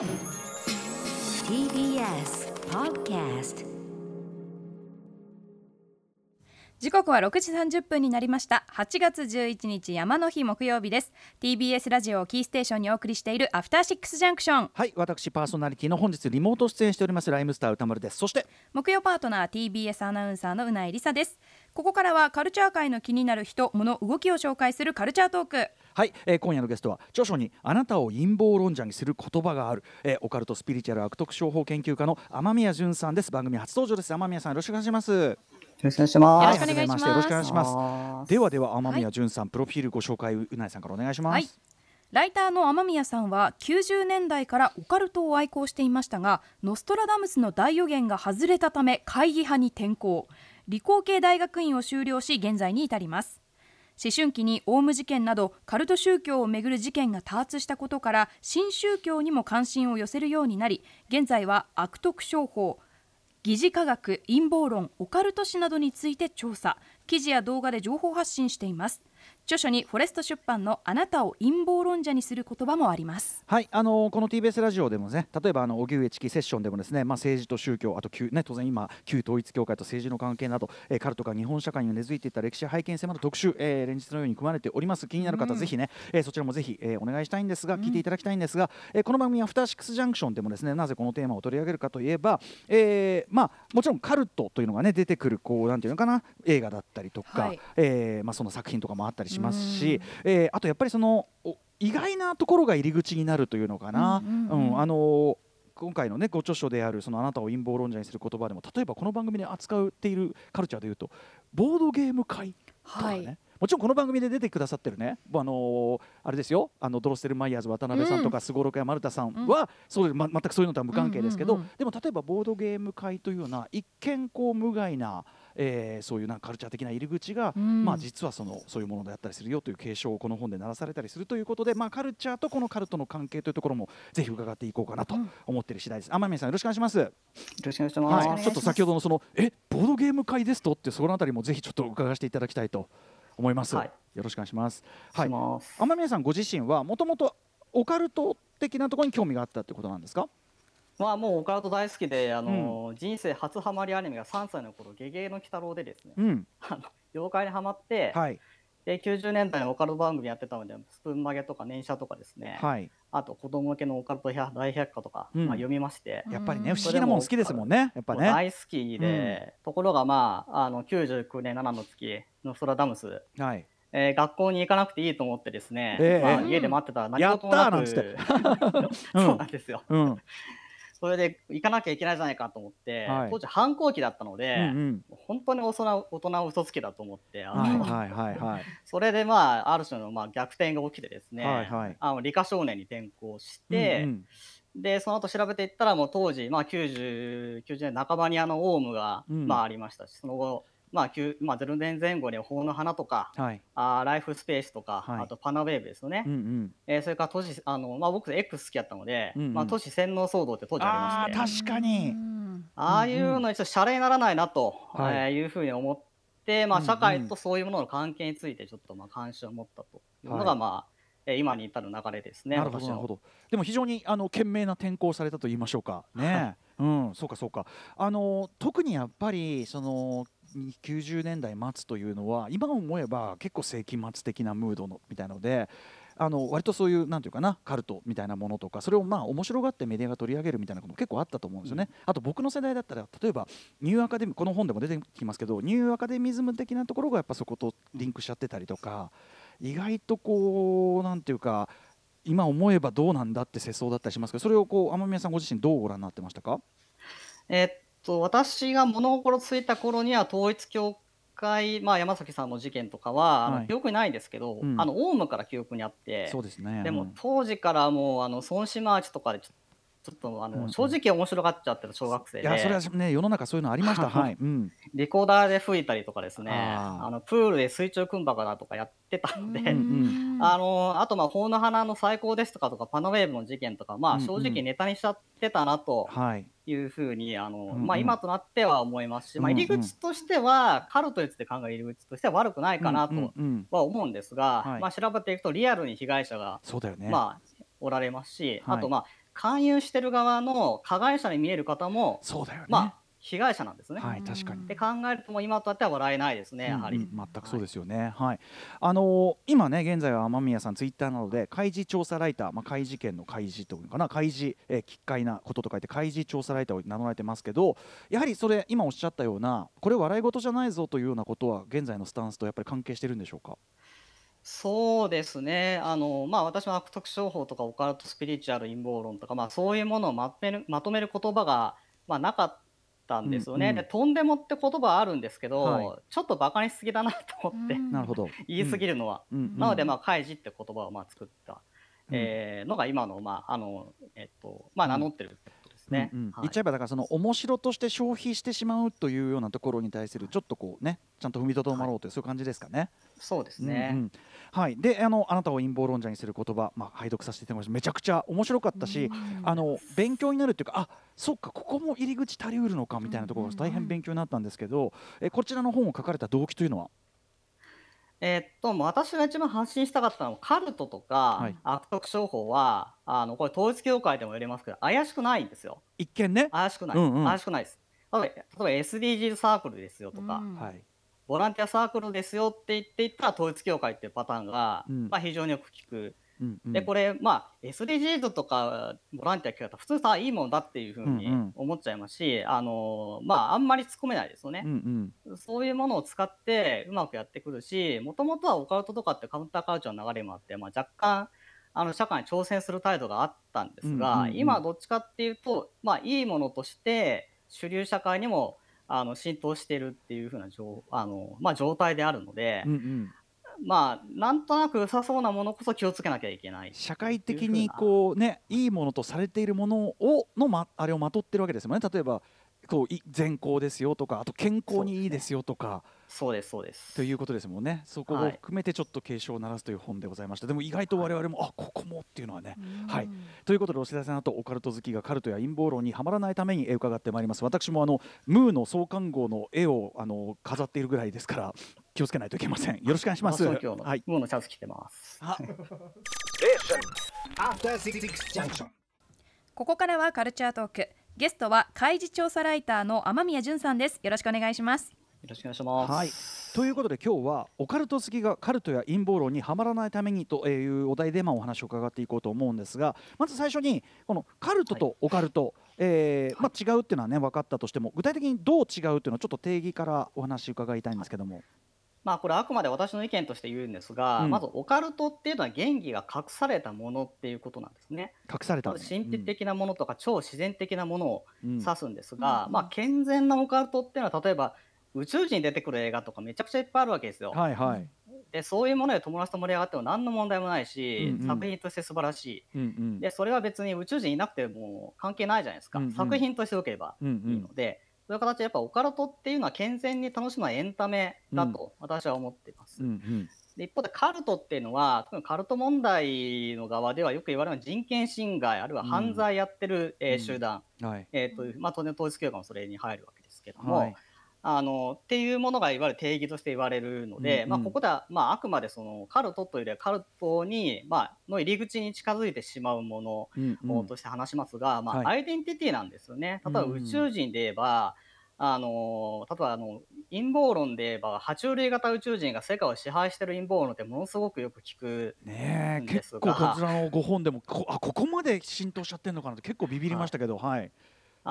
TBS Podcast 時刻は6時30分になりました。8月11日山の日木曜日です。TBS ラジオをキーステーションにお送りしているアフターシックスジャンクションはい私パーソナリティの本日リモート出演しておりますライムスター歌丸です。そして木曜パートナー TBS アナウンサーのうないりさです。ここからはカルチャー界の気になる人物動きを紹介するカルチャートークはい、えー今夜のゲストは著書にあなたを陰謀論者にする言葉がある、えーオカルトスピリチュアル悪徳商法研究家の天宮淳さんです。番組初登場です。天宮さんよろしくお願いします。よろしくお願いします。よろしくお願いします。よろしくお願いします。ではでは天宮淳さん、プロフィールご紹介うないさんからお願いします、はい。ライターの雨宮さんは90年代からオカルトを愛好していましたがノストラダムスの大予言が外れたため会議派に転校理工系大学院を修了し現在に至ります思春期にオウム事件などカルト宗教をめぐる事件が多発したことから新宗教にも関心を寄せるようになり現在は悪徳商法疑似科学陰謀論オカルト史などについて調査。記事や動画で情報発信しています。著書にフォレスト出版のあなたを陰謀論者にする言葉もあります。はい、あのーこの TBS ラジオでもね例えばあの荻上チキセッションでもですね、まあ、政治と宗教あと旧、ね、当然今旧統一教会と政治の関係など、えーカルトが日本社会に根付いていった歴史や背景に迫る特集、えー連日のように組まれております。気になる方、ぜひね、えーそちらもぜひ、えーお願いしたいんですが、聞いていただきたいんですが、えーこの番組は「アフターシックスジャンクション」でもですねなぜこのテーマを取り上げるかといえば、えーまあ、もちろんカルトというのがね出てくるこうなんていうのかな映画だったりとか、はい。えーまあ、その作品とかもあったりしますし、えーあとやっぱりそのお意外なところが入り口になるというのかな、うんうんうん。うんあのー今回のねご著書であるそのあなたを陰謀論者にする言葉でも例えばこの番組で扱っているカルチャーでいうとボードゲーム会とかね、はい。もちろんこの番組で出てくださってるね、あのーあれですよ。あのドロステル・マイヤーズ渡辺さんとかすごろくや丸田さんは、そうでま全くそういうのとは無関係ですけど、うんうんうん。でも例えばボードゲーム会というような一見こう無害な、えーそういうなんかカルチャー的な入り口が、うんまあ、実はそのそういうものであったりするよという警鐘をこの本で鳴らされたりするということで、まあ、カルチャーとこのカルトの関係というところもぜひ伺っていこうかなと思っている次第です。天宮さんよろしくお願いします。よろしくお願いします。はい、ちょっと先ほどのそのえボードゲーム会ですとってそのあたりもぜひちょっと伺わせていただきたいと思います。はいよろしくお願いします。します天宮さんご自身はもともとオカルト的なところに興味があったってことなんですか？まあもうオカルト大好きで、あの、人生初ハマりアニメが3歳の頃、ゲゲゲの鬼太郎でですね、うん、あの妖怪にハマって、はい。で90年代のオカルト番組やってたので、スプーン曲げとか年写とかですね、はい。あと子供向けのオカルト百大百科とか、うん。まあ読みまして、やっぱりねうん。不思議なもの好きですもんね。やっぱね。大好きで、ところがまあ、あの99年7の月、ノストラダムス、はい。えー学校に行かなくていいと思ってですね、ええまあ、うん家で待ってたら何やった事もなく。ーなんつって。そうなんですよ。うん。それで行かなきゃいけないじゃないかと思って、はい当時反抗期だったので、うんうん。本当に大人大人は嘘つきだと思って、あのはいはいはいはい。それでまあある種のまあ逆転が起きてですね、はいはいあの理科少年に転校して、うんでその後調べていったらもう当時、まあ、90, 90年半ばにあのオウムが、うんまあ、ありましたしその後、まあ9まあ、0年前後に法の花とか、うん。はい。あーライフスペースとか、はいあとパナウェーブですよね、うんうん。えーそれから都市あの、まあ、僕 X 好きだったので、うんうんまあ、都市洗脳騒動って当時ありまして確かにうんああいうのにちょっとシャレにならないなと、はいえーいうふうに思って、まあ、社会とそういうものの関係についてちょっとまあ関心を持ったというのが、はいまあえー今に至る流れですね。なるほどなるほど。でも非常にあの賢明な転校されたと言いましょうか。ね。うん、そうかそうか。あの特にやっぱりその90年代末というのは今思えば結構世紀末的なムードのみたいので。あの割とそういうなんていうかなカルトみたいなものとかそれをまあ面白がってメディアが取り上げるみたいなことも結構あったと思うんですよね。あと僕の世代だったら例えばニューアカデミこの本でも出てきますけどニューアカデミズム的なところがやっぱそことリンクしちゃってたりとか意外とこうなんていうか今思えばどうなんだって世相だったりしますけどそれをこう雨宮さんご自身どうご覧になってましたかえーっと私が物心ついた頃には統一教会、まあ、山崎さんの事件とかは、はい。記憶にないんですけど、うん。あのオウムから記憶にあってそうですね。でもうん当時からもうあの尊師マーチとかでちょちょっとあの、うんうん。正直面白がっちゃってた小学生で。いやそれはね世の中そういうのありました。はい、うん、リコーダーで吹いたりとかですね。あのプールで水中クンバカだとかやってたので、んあのあとまあ法の花の最高ですとかとかパナウェーブの事件とかまあうんうん。正直ネタにしちゃってたなとはい。いうふうにあの、うんうん。まあ今となっては思いますし、まあうんうん。入り口としてはカルトについて考える入り口としては悪くないかなうんうんとうん。は思うんですが、はい。まあ調べていくとリアルに被害者がそうだよね、まあおられますし、はい。あとまあ勧誘してる側の加害者に見える方も、そうだよね、まあ、被害者なんですね。はい確かにうんで考えるともう今となっては笑えないですね、やはり。うんうん全くそうですよね。はい。あのー今ね現在は雨宮さんツイッターなどで開示調査ライター、まあ開示権の開示というのかな開示、えー、奇怪なことと書いて開示調査ライターを名乗られてますけど、やはりそれ今おっしゃったようなこれ笑い事じゃないぞというようなことは現在のスタンスとやっぱり関係してるんでしょうか？そうですね。あの、まあ、私も悪徳商法とかオカルトスピリチュアル陰謀論とか、まあ、そういうものをまとめる、まとめる言葉が、まあ、なかったんですよね。うん。うんで、とんでもって言葉はあるんですけど、はい。ちょっとバカにしすぎだなと思って、うん。なるほど。言い過ぎるのは。うん。うん。なので、まあ、開示って言葉をまあ作った、うん。えーのが今の、まあ、あの、えっと、まあ、名乗ってるですね。うんうん。はい。言っちゃえばだからその面白として消費してしまうというようなところに対するちょっとこうねちゃんと踏みとどまろうという、そういう感じですかね。そうですね。うんうん。はい、であのあなたを陰謀論者にする言葉、まあ、拝読させていただきました。めちゃくちゃ面白かったし、うん。あの勉強になるっていうかあそっかここも入り口足りうるのかみたいなところが大変勉強になったんですけど、えこちらの本を書かれた動機というのは？えーっと、もう私が一番発信したかったのは、カルトとか、はい悪徳商法は、あの、これ統一教会でも言えますけど、怪しくないんですよ。一見ね、怪しくない。うんうん怪しくないです。例えば、例えば SDGs サークルですよとか、うんはいボランティアサークルですよって言っていったら統一教会っていうパターンが、うんまあ非常によく聞く。うんうん。で、これ、まあ SDGs とかボランティア聞くと普通さ、いいものだっていうふうにうんうん。思っちゃいますし、あの、まああんまり突っ込めないですよね。うんうん。そういうものを使ってうまくやってくるし、もともとはオカルトとかってカウンターカルチャーの流れもあって、まあ、若干あの社会に挑戦する態度があったんですが、うんうんうん。今はどっちかっていうと、まあ、いいものとして主流社会にもあの浸透しているっていうふうな状あの、まあ、状態であるので、うんうんまあなんとなく良さそうなものこそ気をつけなきゃいけない。社会的にこうねいいものとされているものをの、ま、あれをまとってるわけですよね例えばこうい善行ですよとかあと健康にいいですよとか。そうですそうです。ということですもんね。そこをはい含めてちょっと警鐘を鳴らすという本でございました。でも意外と我々も、あここもっていうのはね。はいということでお知らせの後オカルト好きがカルトや陰謀論にはまらないためにえー伺ってまいります。私もあのムーの創刊号の絵をあの飾っているぐらいですから気をつけないといけません。よろしくお願いします。はい。ムーのシャツ着てます。あ After Six Junction. ここからはカルチャートークゲストは開示調査ライターの雨宮純さんですよろしくお願いしますよろしくお願いします。はい。ということで今日はオカルト好きがカルトや陰謀論にはまらないためにというお題でまあお話を伺っていこうと思うんですがまず最初にこのカルトとオカルト、えーまあ、違うっていうのはね分かったとしても具体的にどう違うっていうのをちょっと定義からお話伺いたいんですけども。まあこれあくまで私の意見として言うんですが、うんまずオカルトっていうのは原理が隠されたものっていうことなんですね。隠されたまず神秘的なものとか超自然的なものをうん指すんですが、うんまあ健全なオカルトっていうのは例えば宇宙人に出てくる映画とかめちゃくちゃいっぱいあるわけですよ。はいはい。でそういうもので友達と盛り上がっても何の問題もないし、うんうん作品として素晴らしい。うんうんでそれは別に宇宙人いなくても関係ないじゃないですか。うんうん作品として良ければうんうんいいので、そういう形でやっぱオカルトっていうのは健全に楽しむエンタメだと私は思っています。うんうん。で一方でカルトっていうのは特にカルト問題の側ではよく言われるのは人権侵害あるいは犯罪やってる、えーうん。集団、はい。えーとまあ、当然統一教会もそれに入るわけですけども、はい。あのっていうものがいわゆる定義として言われるので、うんうん。まあ、ここでは、まあ、あくまでそのカルトというよりはカルトに、まあの入り口に近づいてしまうものうんうん。として話しますが、まあはい。アイデンティティなんですよね。例えばうんうん。宇宙人で言えば、あの例えばあの陰謀論で言えば爬虫類型宇宙人が世界を支配してる陰謀論ってものすごくよく聞くね結構こちらのご本でもこあここまで浸透しちゃってるのかなって結構ビビりましたけどはい。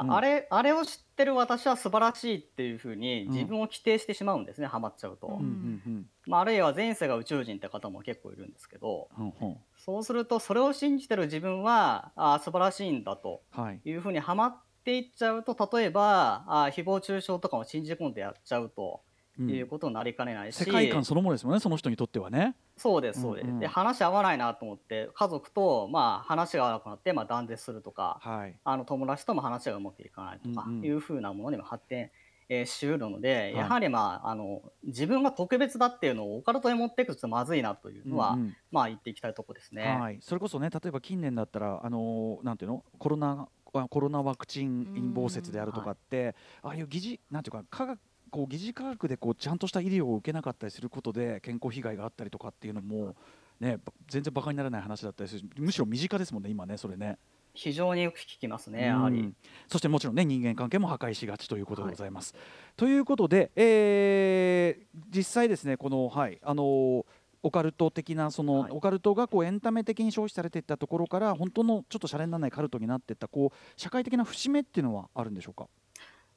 うん。ああれあれを知ってる私は素晴らしいっていうふうにうん自分を規定してしまうんですね、ハマっちゃうと、うんうんうん。まあ、あるいは前世が宇宙人って方も結構いるんですけど。うんうん。うんそうするとそれを信じてる自分はあ素晴らしいんだとはい。いうふうにハマっていっちゃうと例えばあ誹謗中傷とかも信じ込んでやっちゃうとうん。いうことになりかねないし、世界観そのものですもんねその人にとってはね。そうですそうです、うんうん。で話合わないなと思って家族とまあ話が合わなくなってまあ断絶するとかはい。あの友達とも話がうまくいかないとかうんうん。いうふうなものにも発展、えーしうるので、い。やはりまああの自分が特別だっていうのをオカルトに持っていくとまずいなというのは、うんうん。まあ言っていきたいとこですね。はい、それこそね例えば近年だったらあのーなんていうの？コロナあコロナワクチン陰謀説であるとかって、ああいう疑似なんていうか科学こう疑似科学でこうちゃんとした医療を受けなかったりすることで健康被害があったりとかっていうのもねば全然バカにならない話だったりするむしろ身近ですもんね今ねそれね。非常によく聞きますねやはり、うんそしてもちろんね人間関係も破壊しがちということでございます。ということで、えー実際ですねこのはいあのーオカルト的なその、はい。オカルトがこうエンタメ的に消費されていったところから本当のちょっとシャレにならないカルトになっていったこう社会的な節目っていうのはあるんでしょうか？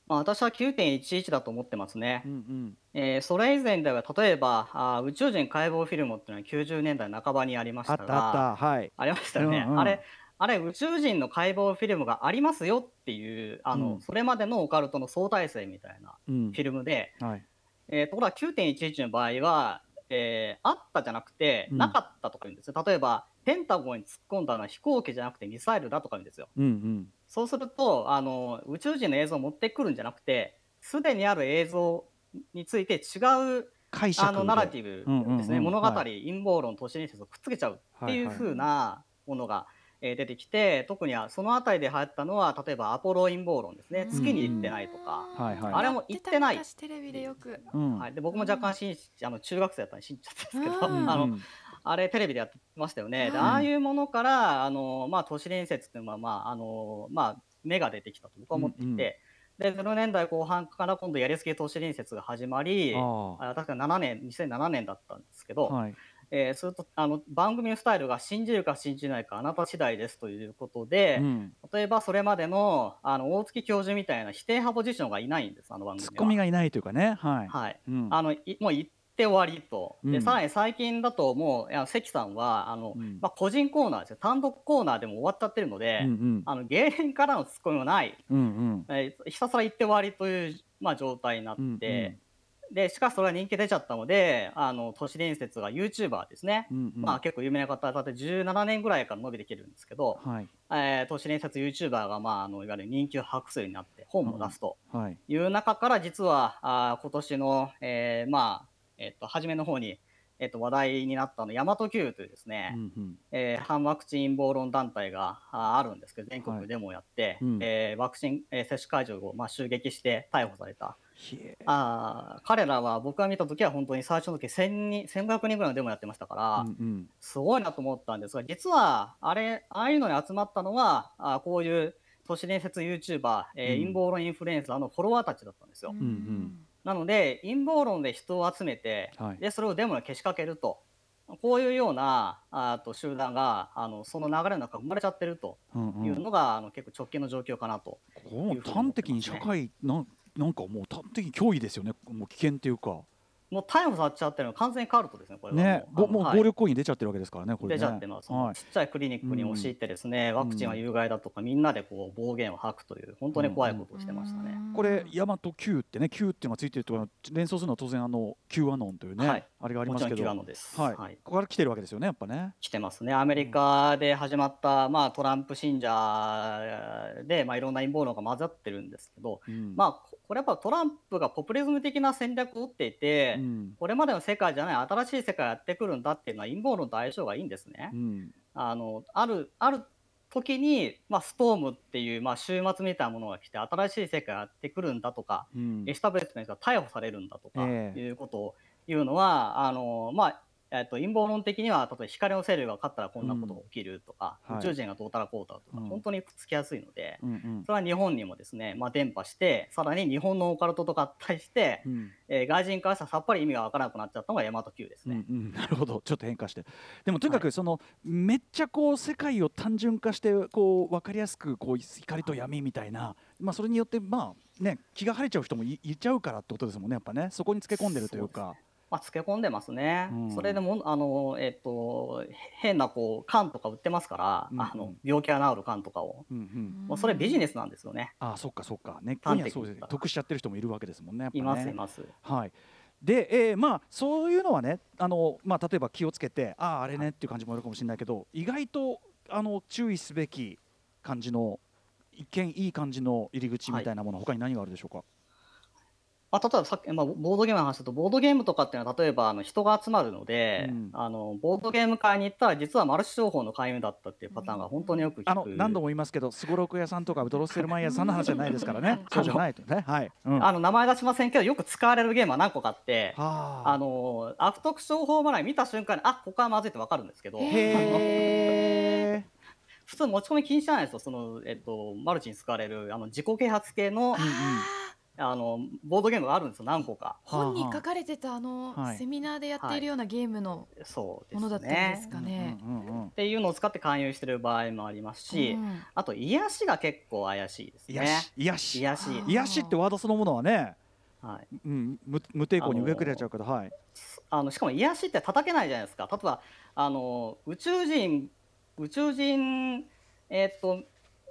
まあ、私は9.11だと思ってますね、うんうん。えーそれ以前では例えばあー宇宙人解剖フィルムっていうのは90年代半ばにありましあたがあはい。ありましたよね、うんうん。あれあれ宇宙人の解剖フィルムがありますよっていうあの、うん。それまでのオカルトの相対性みたいなうん。フィルムで、はい。えーところが9.11の場合は、えーあったじゃなくてうん。なかったとか言うんですよ。例えばペンタゴンに突っ込んだのは飛行機じゃなくてミサイルだとか言うんですよ。うんうん。そうするとあの宇宙人の映像を持ってくるんじゃなくてすでにある映像について違う解釈あのナラティブですね、うんうんうん。物語、はい陰謀論都市伝説をくっつけちゃうっていうはいはい。風なものが、えー出てきて特にはその辺りで流行ったのは例えばアポロ陰謀論ですね。月に行ってないとか、はいはい。あれも行ってない。テレビでよく。うん。はい、で僕も若干信じあの中学生だったんで信じちゃったんですけど、うんあのうん。あれテレビでやってましたよね。でうん。ああいうものからあの、まあ、都市伝説っていうのは、まああのまあ、芽が出てきたと僕は思っていて、うんうん。で0年代後半から今度やりすぎ都市伝説が始まりああ。確か7年2007年だったんですけど、あはいえーするとあの番組のスタイルが信じるか信じないかあなた次第ですということで、うん。例えばそれまでのあの大月教授みたいな否定派ポジションがいないんですあの番組は。ツッコミがいないというかね。はい。はい。うん。あのいもう言って終わりと、うん。でさらに最近だともう関さんはあの、うん。まあ、個人コーナーですよ。単独コーナーでも終わっちゃってるので、うんうん。あの芸人からのツッコミもない、うんうん。えーひたすら言って終わりという、まあ、状態になって、でしかしそれは人気出ちゃったのであの都市伝説が YouTuber ですね、うんうん。まあ、結構有名な方だって17年ぐらいから伸びてきてるんですけど、はい。えー都市伝説 YouTuber が、まあ、あのいわゆる人気を博すようになって本も出すと。はい。いう中から実はあー今年の、えーまあえっと初めの方に、えっと話題になったの大和級というですね、うんうん。えー反ワクチン陰謀論団体があるんですけど全国デモをやって、うん。えーワクチン、えー接種会場を、まあ、襲撃して逮捕されたあー彼らは僕が見た時は本当に最初の時1000人1500人ぐらいのデモやってましたから、うんうん。すごいなと思ったんですが実はあれああいうのに集まったのはあーこういう都市伝説 YouTuber、えーうん。陰謀論インフルエンサーのフォロワーたちだったんですよ。んなので陰謀論で人を集めて、はい。でそれをデモにけしかけるとこういうようなあと集団があのその流れの中生まれちゃってるとうんうんいうのが、あの結構直近の状況かなと。端的に社会なんなんかもう端的に脅威ですよね。もう危険っていうか。もう逮捕されちゃってるのは完全にカルトですねこれは。もうねぼもう暴力行為に出ちゃってるわけですからねこれね。出ちゃってます、はい。ちっちゃいクリニックに押し入ってですね、ワクチンは有害だとかみんなでこう暴言を吐くという本当に怖いことをしてましたね。これ大和 Q ってね Q っていうのがついてるとか連想するのは当然あの Q アノンというね、はいあれがありもちろんキュますけどアノです。はい、はい。ここから来てるわけですよねやっぱね。来てますね。アメリカで始まった、まあ、トランプ信者で、まあ、いろんな陰謀論が混ざってるんですけど、うん。まあ、ここれやっぱトランプがポピュリズム的な戦略を打っていて、うん。これまでの世界じゃない新しい世界がやってくるんだっていうのは陰謀論と相性がいいんですね。うん。あのあるある時に、まあ、ストームっていう、まあ、終末みたいなものが来て新しい世界がやってくるんだとか、うん。エスタブレッシュメントが逮捕されるんだとかええ。いうことを言うのは、あのまあえっと陰謀論的には例えば光の勢力が勝ったらこんなことが起きるとか、うんはい。宇宙人がどうたらこうたらとか、うん。本当にくっつきやすいので、うんうん。それは日本にもですね、まあ、伝播してさらに日本のオカルトと合体して、うん。えー外人からしたらさっぱり意味がわからなくなっちゃったのが大和 Q ですね。うんうん、なるほど。ちょっと変化して。でもとにかくその、めっちゃこう世界を単純化してこう分かりやすくこう光と闇みたいな、まあ、それによってまあね気が晴れちゃう人もいいちゃうからってことですもんねやっぱね。そこにつけ込んでるというかまあ、つけ込んでますね、うん。それでもあの、えっと変なこう缶とか売ってますから、うんあの病気が治る缶とかを、うんうん。もうそれビジネスなんですよね。ああそっかそっか。根っこにはそうです得しちゃってる人もいるわけですもんねやっぱね。いますいます。はい。で、えーまあそういうのはねあの、まあ、例えば気をつけてあああれねっていう感じもあるかもしれないけど意外とあの注意すべき感じの一見いい感じの入り口みたいなもの、他に何があるでしょうか？まあ、例えばさっき、まあ、ボードゲームの話だとボードゲームとかっていうのは例えばあの人が集まるので、うん。あのボードゲーム会に行ったら実はマルチ商法の勧誘だったっていうパターンが本当によく聞く。あの何度も言いますけどすごろく屋さんとかドロッセルマイヤーさんの話じゃないですからね。そうじゃないとね。はい、うん、はあの名前出しませんけどよく使われるゲームは何個かあって。あ。あの悪徳商法払い見た瞬間にあここはまずいって分かるんですけど。へえ 普通持ち込み禁止じゃないですよ。その、えっと、マルチに使われるあの自己啓発系のうんあのボードゲームがあるんですよ何個か。本に書かれてたあの、はい。セミナーでやっているようなゲームのものだったんですね。かね。っていうのを使って勧誘してる場合もありますし、うんあと癒しが結構怪しいです癒ね。し癒し。癒し、癒しってワードそのものはね、はい、うん、無無抵抗に受けくれちゃうけど、はい。あのしかも癒しって叩けないじゃないですか。例えばあの宇宙人宇宙人えっ、と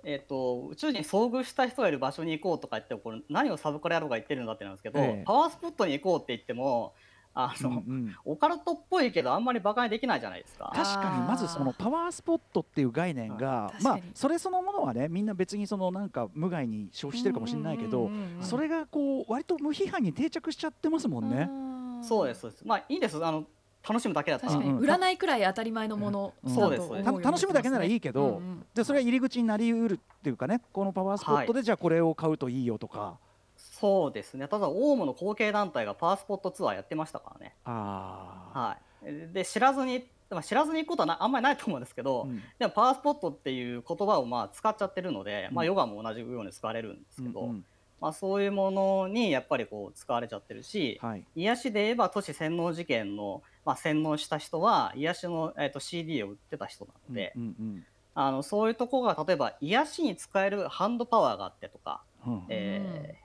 えっ、と宇宙人に遭遇した人がいる場所に行こうとか言ってもこれ何をサブカル野郎が言ってるんだってなんですけど、ええ。パワースポットに行こうって言ってもあの、うんうん。オカルトっぽいけどあんまりバカにできないじゃないですか。確かにまずそのパワースポットっていう概念がまあそれそのものはねみんな別にそのなんか無害に消費してるかもしれないけどうんうんうんうん。それがこう割と無批判に定着しちゃってますもんね。うんそうですそうです。まあいいんです。あの楽しむだけだった。ら確かに。うんうん。占いくらい当たり前のものそうです。楽しむだけならいいけどうんうん。でそれが入り口になりうるっていうかねこのパワースポットでじゃあこれを買うといいよとか、そうですね。ただオウムの後継団体がパワースポットツアーやってましたからね。ああ、はい、で知らずに、まあ、知らずに行くことはなあんまりないと思うんですけど、うん。でもパワースポットっていう言葉をまあ使っちゃってるので、まあ、うんヨガも同じように使われるんですけど、うんうん。まあ、そういうものにやっぱりこう使われちゃってるし、はい。癒しで言えば都市洗脳事件の、まあ、洗脳した人は癒しの、えー、と CD を売ってた人なので、うんうんあのそういうところが例えば癒しに使えるハンドパワーがあってとか、うん。えー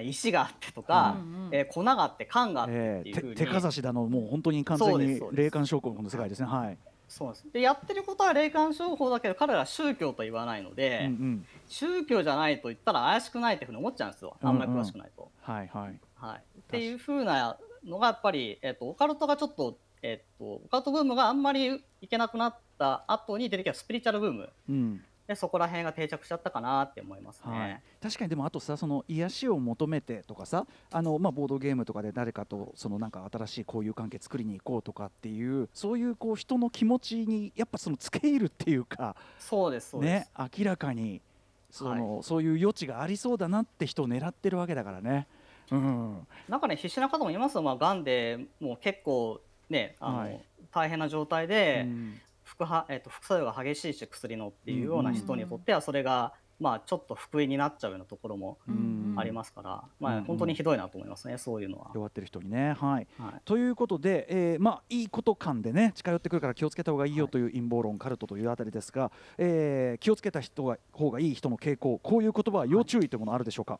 石があってとか、うんうんえー粉があって缶があってっえーていうふうに、手手かざしだのもう本当に完全に霊感商法の世界ですね。はい、そうです。でやってることは霊感商法だけど彼らは宗教と言わないので、うんうん。宗教じゃないと言ったら怪しくないっていうふうに思っちゃうんですよ。あんまり詳しくないと。はいはい。はい、っていうふうなのがやっぱり、えっとオカルトがちょっと,、えっとオカルトブームがあんまりいけなくなった後に出てきたスピリチュアルブームうんでそこら辺が定着しちゃったかなって思いますね。はい、確かにでもあとさその癒しを求めてとかさあの、まあ、ボードゲームとかで誰かとそのなんか新しい交友関係作りに行こうとかっていうそういうこう人の気持ちにやっぱその付け入るっていうかそうですそうです、ね明らかにその、そういう余地がありそうだなって人を狙ってるわけだからね。うん、なんかね必死な方もいますよ、まあ、がんでもう結構ねあの、はい。大変な状態で、うん。副はえっと副作用が激しいし薬のっていうような人にとってはそれが、まあ、ちょっと福音になっちゃうようなところもうん。ありますから、まあ、うん。本当にひどいなと思いますね、そういうのは。弱ってる人にね。はい。はい。ということで、えーまあ、いいこと感でね近寄ってくるから気をつけた方がいいよという陰謀論、カルトというあたりですが、えー気をつけた人が方がいい人の傾向こういう言葉は要注意というものあるでしょうか？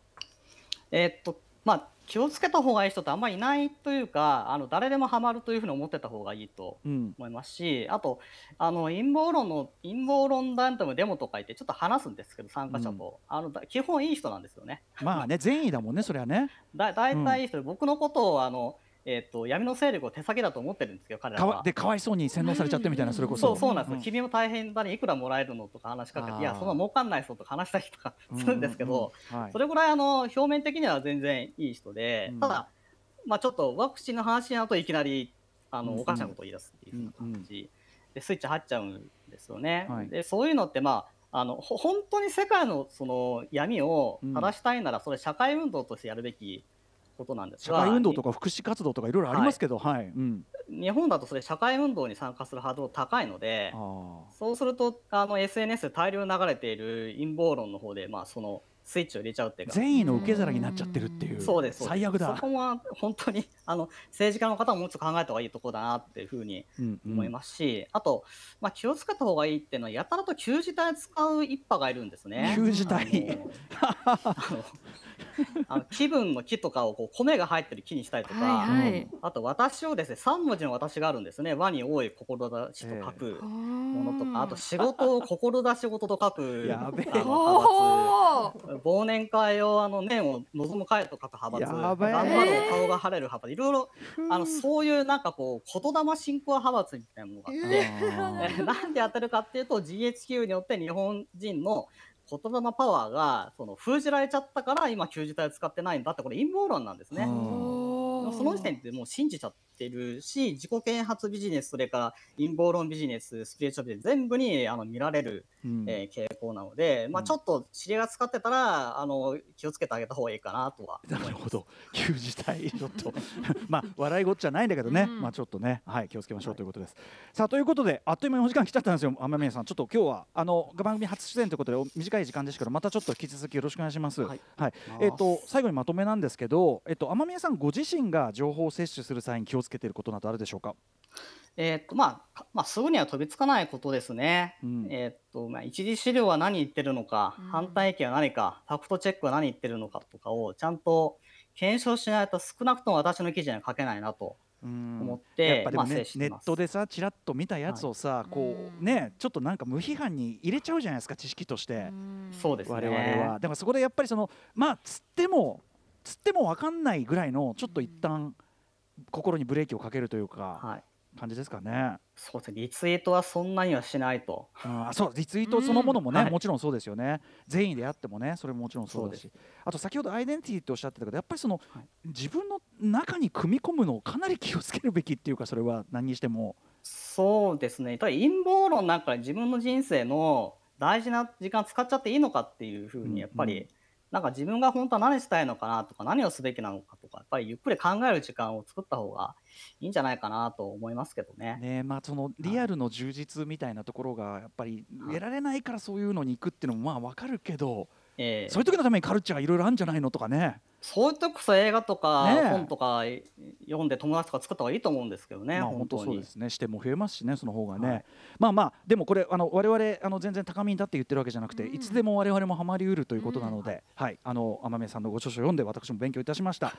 えーっとまあ、気をつけた方がいい人ってあんまりいないというかあの誰でもハマるというふうに思ってた方がいいとうん。思いますしあとあの陰謀論の陰謀論団体のデモとか行ってちょっと話すんですけど参加者と、あのだ基本いい人なんですよね。まあね善意だもんねそれはね。だ大体いい人で、僕のことをあの、えーっと闇の勢力を手先だと思ってるんですよ彼らは。かわでかわいそうに洗脳されちゃってみたいなそれこそ。そうそうなんですよ、ん。君も大変だねいくらもらえるのとか話しかけていやそんな儲かんない人とか話したりとかするんですけど、うんうんうんはい。それぐらいあの表面的には全然いい人で、うん。ただ、まあ、ちょっとワクチンの話になるといきなりあの、おかしなことを言い出すっていう感じ。でスイッチ入っちゃうんですよね。はい。でそういうのってまああのほ本当に世界のその闇を正したいなら、それ社会運動としてやるべきことなんです社が会運動とか福祉活動とかいろいろありますけどはい、うん。日本だとそれ社会運動に参加するハードル高いのでそうするとあの SNS で大量に流れている陰謀論の方で、まあ、そのスイッチを入れちゃうっていうか。善意の受け皿になっちゃってるっていう。そうです最悪だ。そこは本当に あの政治家の方ももうちょっと考えた方がいいところだなっていうふうにうんうん。思いますし、あと、まあ、気をつけた方がいいっていうのはやたらと旧字体使う一派がいるんですね。旧字体 あの気分の木とかをこう米が入ってる木にしたりとか、はいはい。あと私をですね3文字の私があるんですね。和に多い志と書くものとか、あと仕事を志仕事と書く やべえあの派閥。忘年会をあの年を望む会と書く派閥。やべえ。頑張るお顔が晴れる派閥。いろいろあのそういうなんかこう言霊信仰派閥みたいなものがあって、え なんでやってるかっていうと GHQ によって日本人の言霊パワーがその封じられちゃったから今旧字体を使ってないんだってこれ陰謀論なんですね。うんその時点でもう信じちゃっってるし自己啓発ビジネスそれから陰謀論ビジネススピリチュアルビジネス全部にあの見られる、うん。えー傾向なので、まあ、うん。ちょっと知り合いが使ってたらあの気をつけてあげた方がいいかなとはなるほど、いう事態、ちょっと。まあ笑いごっちゃないんだけどね、うん。まあちょっとね、はい、気をつけましょうということです。さあということで、あっという間にお時間来ちゃったんですよ、雨宮さん、ちょっと今日はあの番組初出演ということで、お短い時間ですけど、またちょっと引き続きよろしくお願いします。は、はい。いえっ、と最後にまとめなんですけど、えっ、と雨宮さんご自身が情報を摂取する際に気をつけていることなどあるでしょうか？えーっとまあかまあ、すぐには飛びつかないことですね。うんえーっとまあ、一次資料は何言ってるのか、うん反対意見は何か、ファクトチェックは何言ってるのかとかをちゃんと検証しないと少なくとも私の記事には書けないなとうん思っやて、まあ、っぱでもね、ネッ。トでさちらっと見たやつをさ、こううんねちょっとなんか無批判に入れちゃうじゃないですか知識として。そうですね。我々はだからそこでやっぱりそのまあつってもつっても分かんないぐらいのちょっと一旦心にブレーキをかけるというかはい。感じですかね。そうですね。リツイートはそんなにはしないと。あそうリツイートそのものもね、うんはいもちろんそうですよね善意であってもねそれももちろんそうだしあと先ほどアイデンティティっておっしゃってたけどやっぱりその、はい自分の中に組み込むのをかなり気をつけるべきっていうかそれは何にしてもそうですね。ただ陰謀論なんかで自分の人生の大事な時間使っちゃっていいのかっていうふうにやっぱり、うんなんか自分が本当は何したいのかなとか何をすべきなのかとかやっぱりゆっくり考える時間を作った方がいいんじゃないかなと思いますけどね。ねまあそのリアルの充実みたいなところがやっぱりはい得られないからそういうのに行くっていうのもまあ分かるけど、えーそういう時のためにカルチャーいろいろあるんじゃないのとかね。そういう時こそ映画とか本とか読んで友達とか作った方がいいと思うんですけどね、まあ、本当。そうですね。視点も増えますしねその方がね、はい。まあまあでもこれあの我々あの全然高みに立って言ってるわけじゃなくて、うん。いつでも我々もハマりうるということなので、はい。あの天宮さんのご著書を読んで私も勉強いたしました、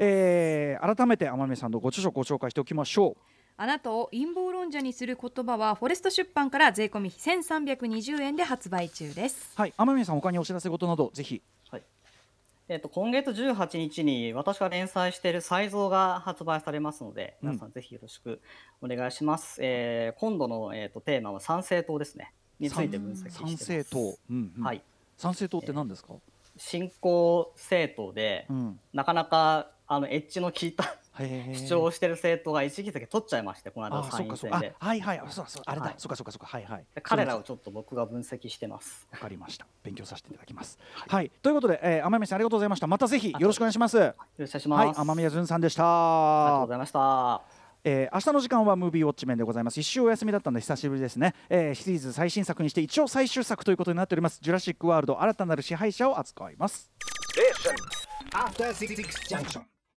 えー改めて天宮さんのご著書をご紹介しておきましょあなたを陰謀論者にする言葉はフォレスト出版から税込み1320円で発売中です。うはい。天宮さん他にお知らせ事などぜひえっと今月18日に私が連載している才蔵が発売されますので、うん皆さんぜひよろしくお願いします。えー今度の、えー、とテーマは参政党ですね。について分析してます。参政党、うんうんはい。参政党って何ですか、新興政党で、うんなかなかあのエッジの効いた主張をしている政党が一議席取っちゃいまして、この間参そっかそっか。院選で。あはいはい。あそうそうあれだ、はい。そっかそっかそっか。はいはい。で彼らをちょっと僕が分析してます。わかりました。勉強させていただきます。はい、ということで、えー、天宮さんありがとうございました。またぜひよろしくお願いします。よろしくお願いします。はい。天宮淳さんでした。ありがとうございました。えー明日の時間はムービーウォッチメンでございます。一週お休みだったので久しぶりですね、えーシリーズ最新作にして一応最終作ということになっております。ジュラシックワールド新たなる支配者を扱います.